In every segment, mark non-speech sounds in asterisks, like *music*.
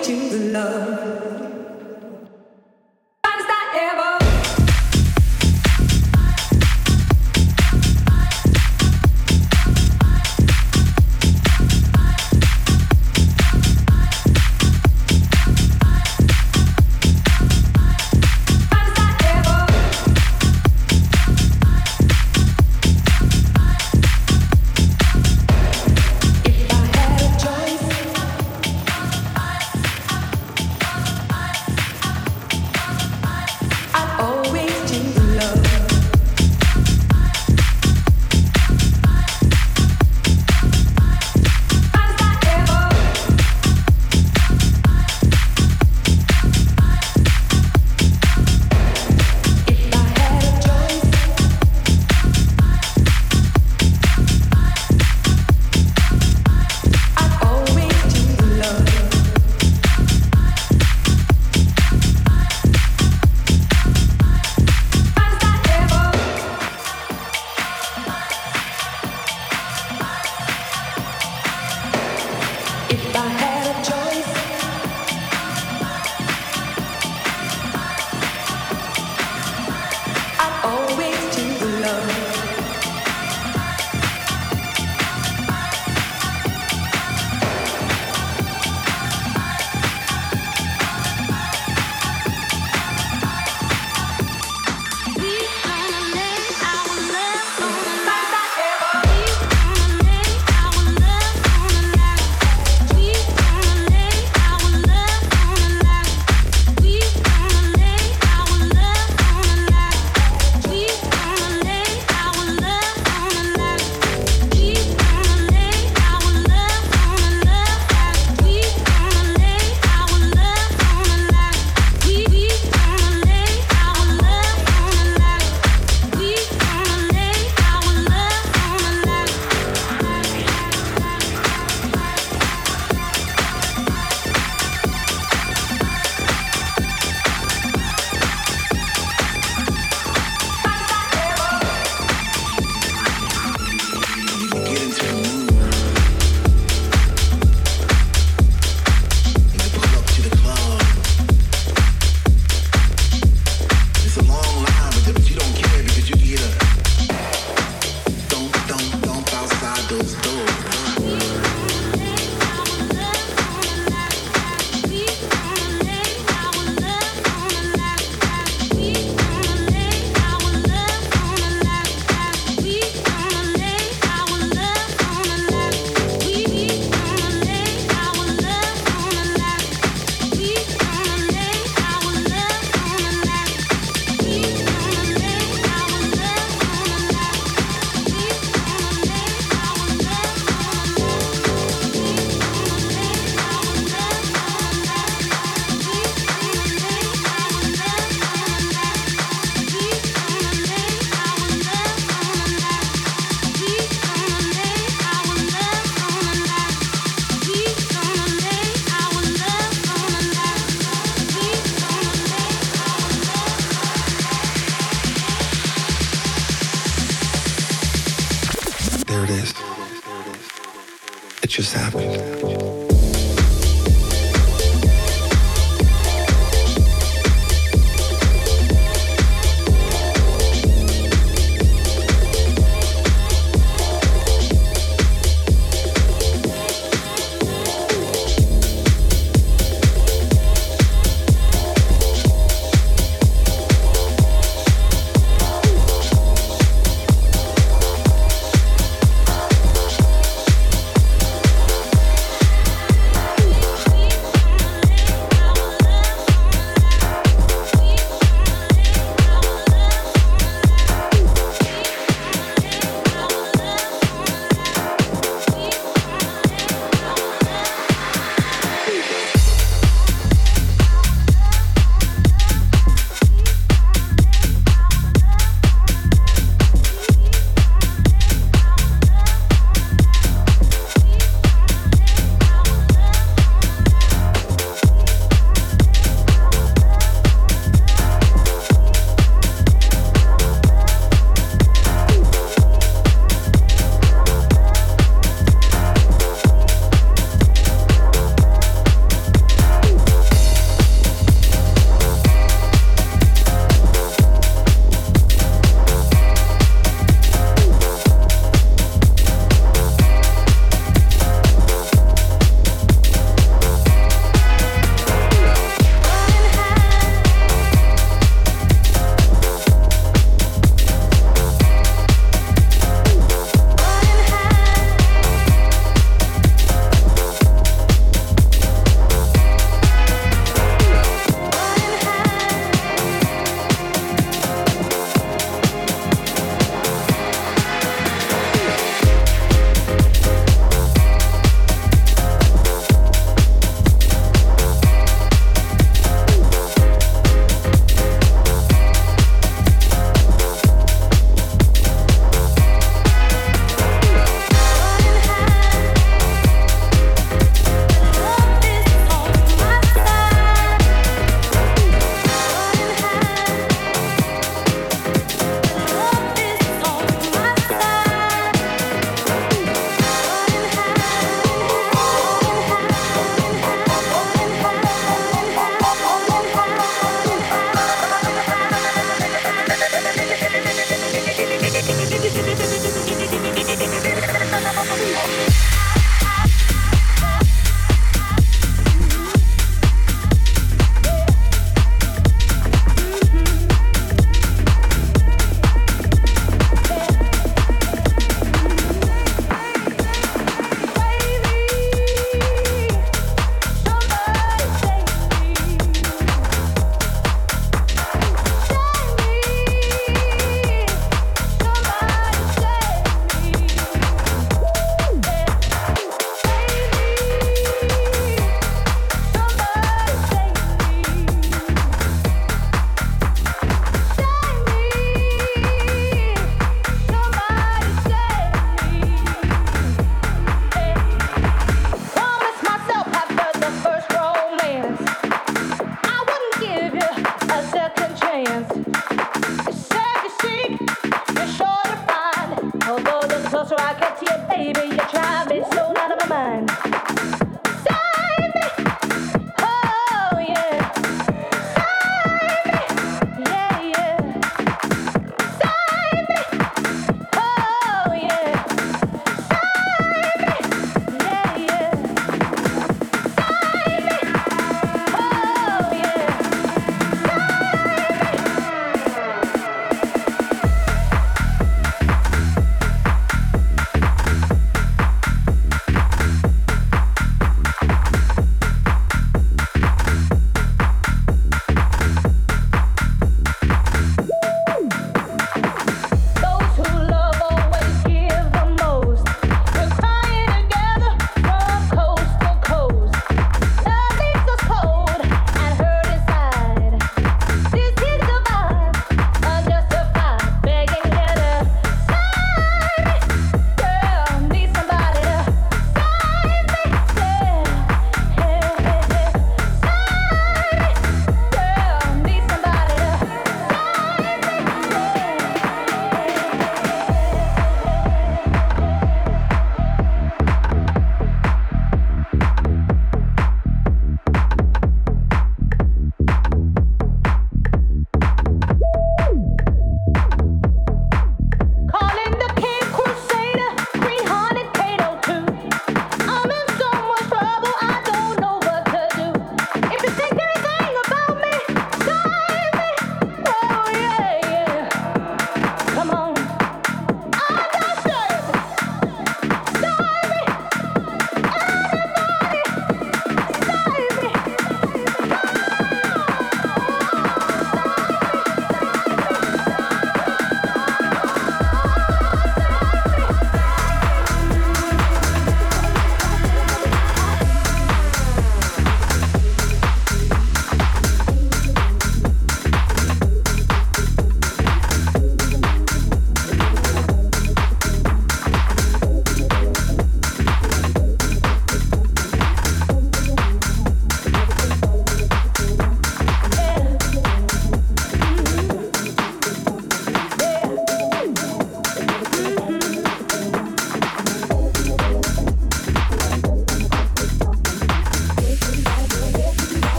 to the love.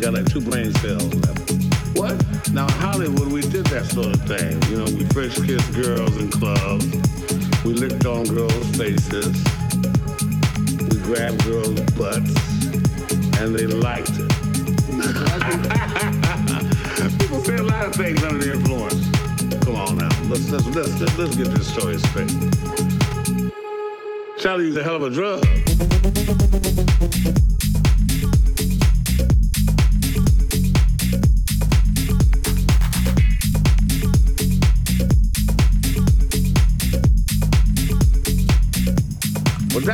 Got to it. We got like two brain cells left. What? Now, Hollywood, we did that sort of thing. You know, we first kissed girls in clubs. We licked on girls' faces. We grabbed girls' butts. And they liked it. *laughs* People say a lot of things under the influence. Come on now. Let's, let's, let's, let's, get this story straight. Charlie a hell of a drug.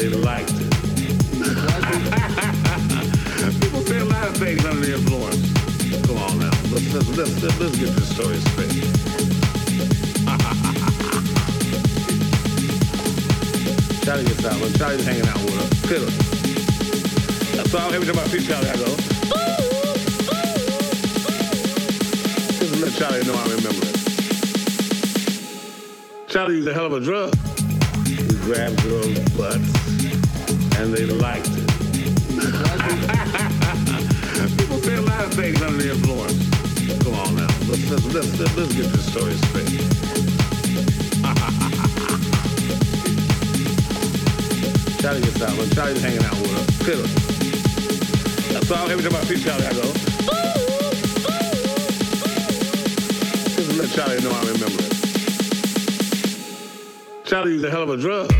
They liked it. *laughs* People say a lot of things under the influence. Come on now. Let's, let's, let's, let's, get this story straight. *laughs* Charlie gets out, but Charlie's hanging out with us. Pitter. So every time I see Charlie, I go, Just let Charlie know I remember it. Charlie used a hell of a drug. We grabbed girls' butts, and they liked it. *laughs* People say a lot of things under the influence. Come on now. Let's, let's, let's, let's, get this story straight. *laughs* Charlie gets out, but Charlie's hanging out with us. Pitter. So every time I see Charlie, I go, Just let Charlie know I remember it. Charlie used a hell of a drug.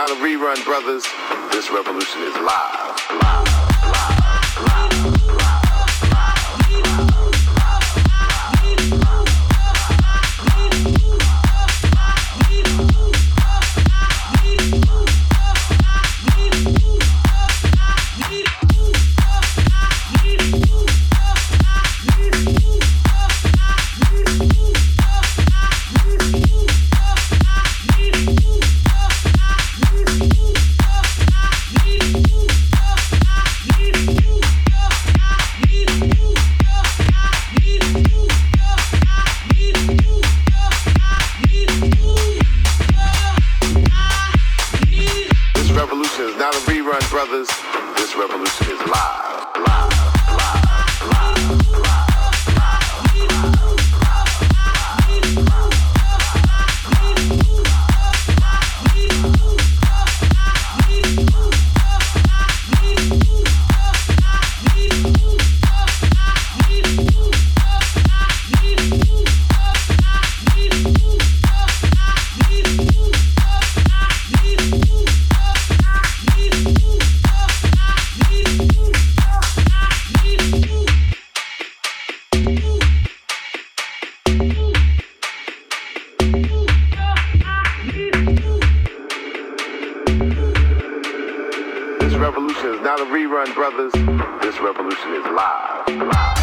Not a rerun, brothers. This revolution is live. live. not a rerun, brothers. This revolution is live. Live.